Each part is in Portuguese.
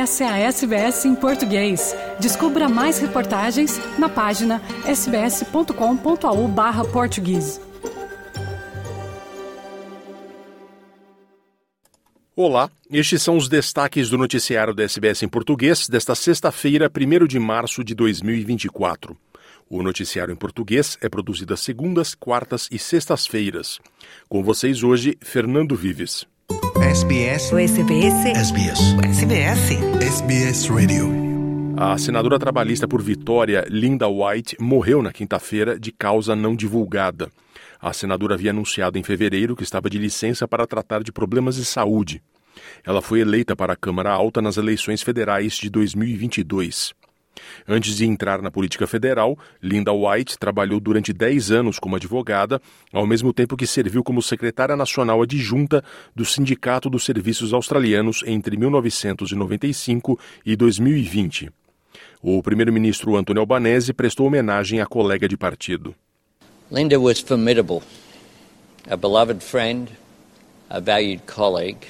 Essa é a SBS em português. Descubra mais reportagens na página sbs.com.au/português. Olá, estes são os destaques do noticiário da SBS em português desta sexta-feira, 1 de março de 2024. O noticiário em português é produzido às segundas, quartas e sextas-feiras. Com vocês hoje, Fernando Vives. SBS. O SBS. SBS. SBS. SBS Radio. A senadora trabalhista por Vitória, Linda White, morreu na quinta-feira de causa não divulgada. A senadora havia anunciado em fevereiro que estava de licença para tratar de problemas de saúde. Ela foi eleita para a Câmara Alta nas eleições federais de 2022. Antes de entrar na política federal, Linda White trabalhou durante 10 anos como advogada, ao mesmo tempo que serviu como secretária nacional adjunta do Sindicato dos Serviços Australianos entre 1995 e 2020. O primeiro-ministro Anthony Albanese prestou homenagem à colega de partido. Linda was formidable, a beloved friend, a valued colleague,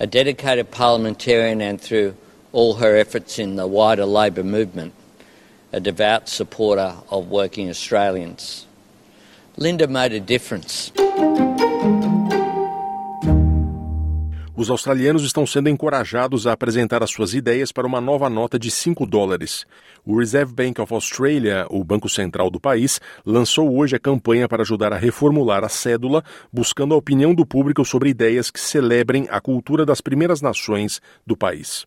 a dedicated parliamentarian and through all her efforts in the wider Labor movement, a devout supporter of working Australians. Linda made a difference. Os australianos estão sendo encorajados a apresentar as suas ideias para uma nova nota de 5 dólares. O Reserve Bank of Australia, o banco central do país, lançou hoje a campanha para ajudar a reformular a cédula, buscando a opinião do público sobre ideias que celebrem a cultura das primeiras nações do país.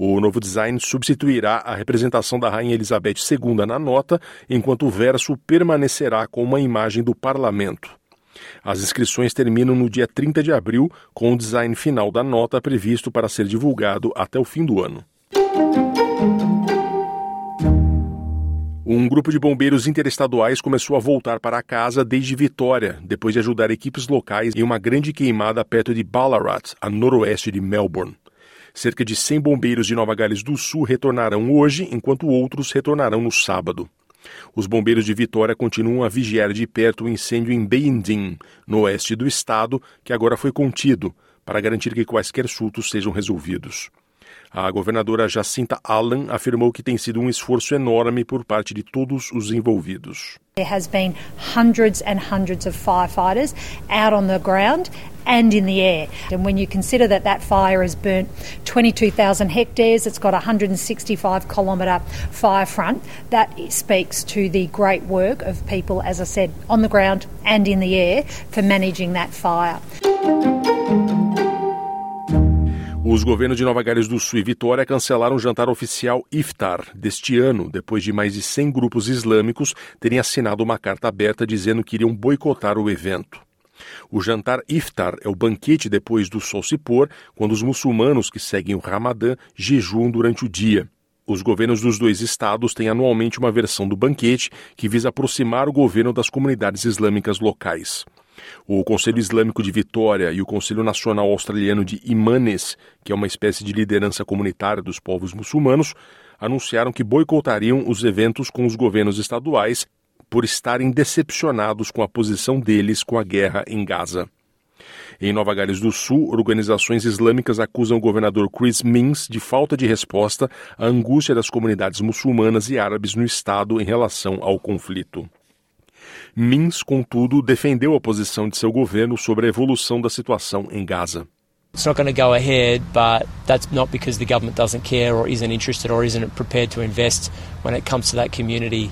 O novo design substituirá a representação da Rainha Elizabeth II na nota, enquanto o verso permanecerá com uma imagem do parlamento. As inscrições terminam no dia 30 de abril, com o design final da nota previsto para ser divulgado até o fim do ano. Um grupo de bombeiros interestaduais começou a voltar para casa desde Vitória, depois de ajudar equipes locais em uma grande queimada perto de Ballarat, a noroeste de Melbourne. Cerca de 100 bombeiros de Nova Gales do Sul retornarão hoje, enquanto outros retornarão no sábado. Os bombeiros de Vitória continuam a vigiar de perto o incêndio em Bendin, no oeste do estado, que agora foi contido, para garantir que quaisquer surtos sejam resolvidos. A governadora Jacinta Allen afirmou que tem sido um esforço enorme por parte de todos os envolvidos. There has been hundreds and hundreds of firefighters out on the ground and in the air. And when you consider that that fire has burnt 22,000 hectares, it's got a 165 kilometre fire front, that speaks to the great work of people, as I said, on the ground and in the air for managing that fire. Os governos de Nova Gales do Sul e Vitória cancelaram o jantar oficial Iftar deste ano, depois de mais de 100 grupos islâmicos terem assinado uma carta aberta dizendo que iriam boicotar o evento. O jantar Iftar é o banquete depois do sol se pôr, quando os muçulmanos que seguem o Ramadã jejuam durante o dia. Os governos dos dois estados têm anualmente uma versão do banquete que visa aproximar o governo das comunidades islâmicas locais. O Conselho Islâmico de Vitória e o Conselho Nacional Australiano de Imanes, que é uma espécie de liderança comunitária dos povos muçulmanos, anunciaram que boicotariam os eventos com os governos estaduais por estarem decepcionados com a posição deles com a guerra em Gaza. Em Nova Gales do Sul, organizações islâmicas acusam o governador Chris Minns de falta de resposta à angústia das comunidades muçulmanas e árabes no estado em relação ao conflito. Minns, contudo, defendeu a posição de seu governo sobre a evolução da situação em Gaza. It's not going to go ahead, but that's not because the government doesn't care or isn't interested or isn't prepared to invest when it comes to that community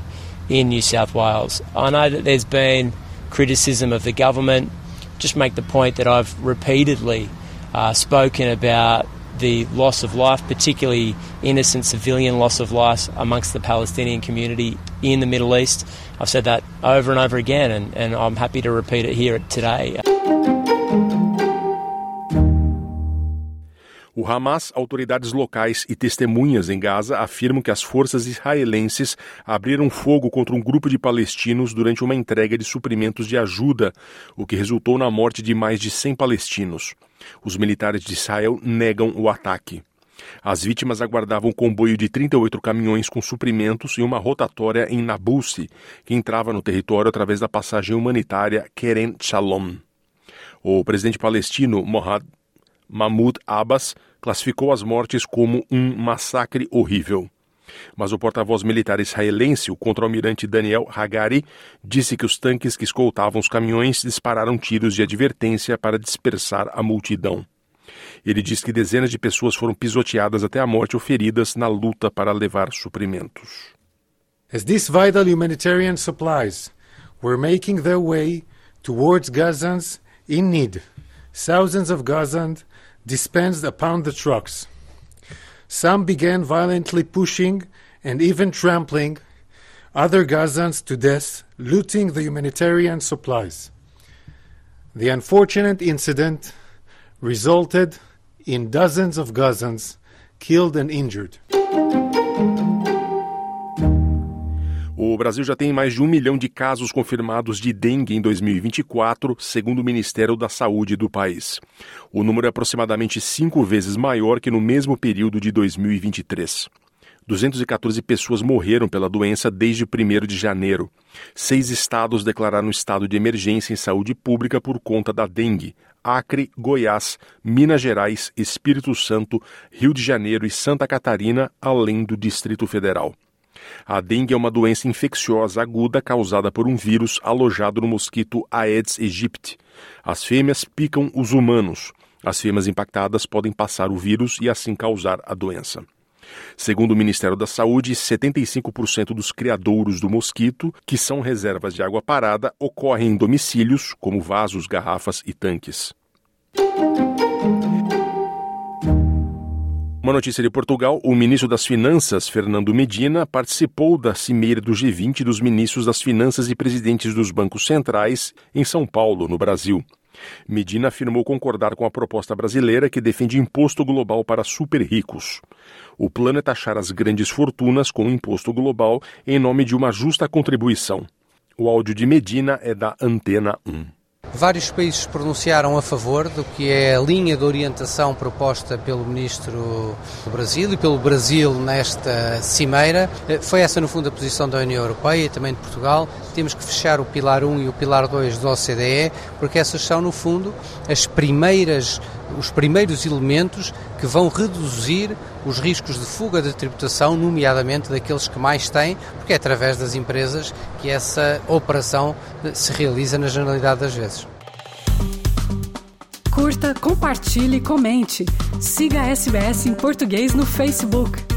in New South Wales. I know that there's been criticism of the government. Just make the point that I've repeatedly uh, spoken about the loss of life, particularly innocent civilian loss of life amongst the Palestinian community in the Middle East. I've said that over and over again, and, and I'm happy to repeat it here today. O Hamas, autoridades locais e testemunhas em Gaza afirmam que as forças israelenses abriram fogo contra um grupo de palestinos durante uma entrega de suprimentos de ajuda, o que resultou na morte de mais de 100 palestinos. Os militares de Israel negam o ataque. As vítimas aguardavam um comboio de 38 caminhões com suprimentos e uma rotatória em Nablus, que entrava no território através da passagem humanitária Keren Shalom. O presidente palestino Mohamed Mahmoud Abbas classificou as mortes como um massacre horrível. Mas o porta-voz militar israelense, o contra-almirante Daniel Hagari, disse que os tanques que escoltavam os caminhões dispararam tiros de advertência para dispersar a multidão. Ele diz que dezenas de pessoas foram pisoteadas até a morte ou feridas na luta para levar suprimentos. As these vital humanitarian supplies were making their way towards Gazans in need, thousands of Gazans dispensed upon the trucks. Some began violently pushing and even trampling other Gazans to death, looting the humanitarian supplies. The unfortunate incident resulted in dozens of Gazans killed and injured. O Brasil já tem mais de um milhão de casos confirmados de dengue em 2024, segundo o Ministério da Saúde do país. O número é aproximadamente cinco vezes maior que no mesmo período de 2023. 214 pessoas morreram pela doença desde 1 de janeiro. Seis estados declararam estado de emergência em saúde pública por conta da dengue. Acre, Goiás, Minas Gerais, Espírito Santo, Rio de Janeiro e Santa Catarina, além do Distrito Federal. A dengue é uma doença infecciosa aguda causada por um vírus alojado no mosquito Aedes aegypti. As fêmeas picam os humanos. As fêmeas impactadas podem passar o vírus e assim causar a doença. Segundo o Ministério da Saúde, 75% dos criadouros do mosquito, que são reservas de água parada, ocorrem em domicílios, como vasos, garrafas e tanques. Uma notícia de Portugal: o ministro das Finanças, Fernando Medina, participou da cimeira do G20 dos ministros das Finanças e presidentes dos bancos centrais em São Paulo, no Brasil. Medina afirmou concordar com a proposta brasileira que defende imposto global para super ricos. O plano é taxar as grandes fortunas com imposto global em nome de uma justa contribuição. O áudio de Medina é da Antena 1. Vários países pronunciaram a favor do que é a linha de orientação proposta pelo Ministro do Brasil e pelo Brasil nesta cimeira. Foi essa, no fundo, a posição da União Europeia e também de Portugal. Temos que fechar o Pilar 1 e o Pilar 2 do OCDE, porque essas são, no fundo, as primeiras, os primeiros elementos que vão reduzir os riscos de fuga de tributação, nomeadamente daqueles que mais têm, porque é através das empresas que essa operação se realiza na generalidade das vezes. Curta, compartilhe, comente. Siga a SBS em português no Facebook.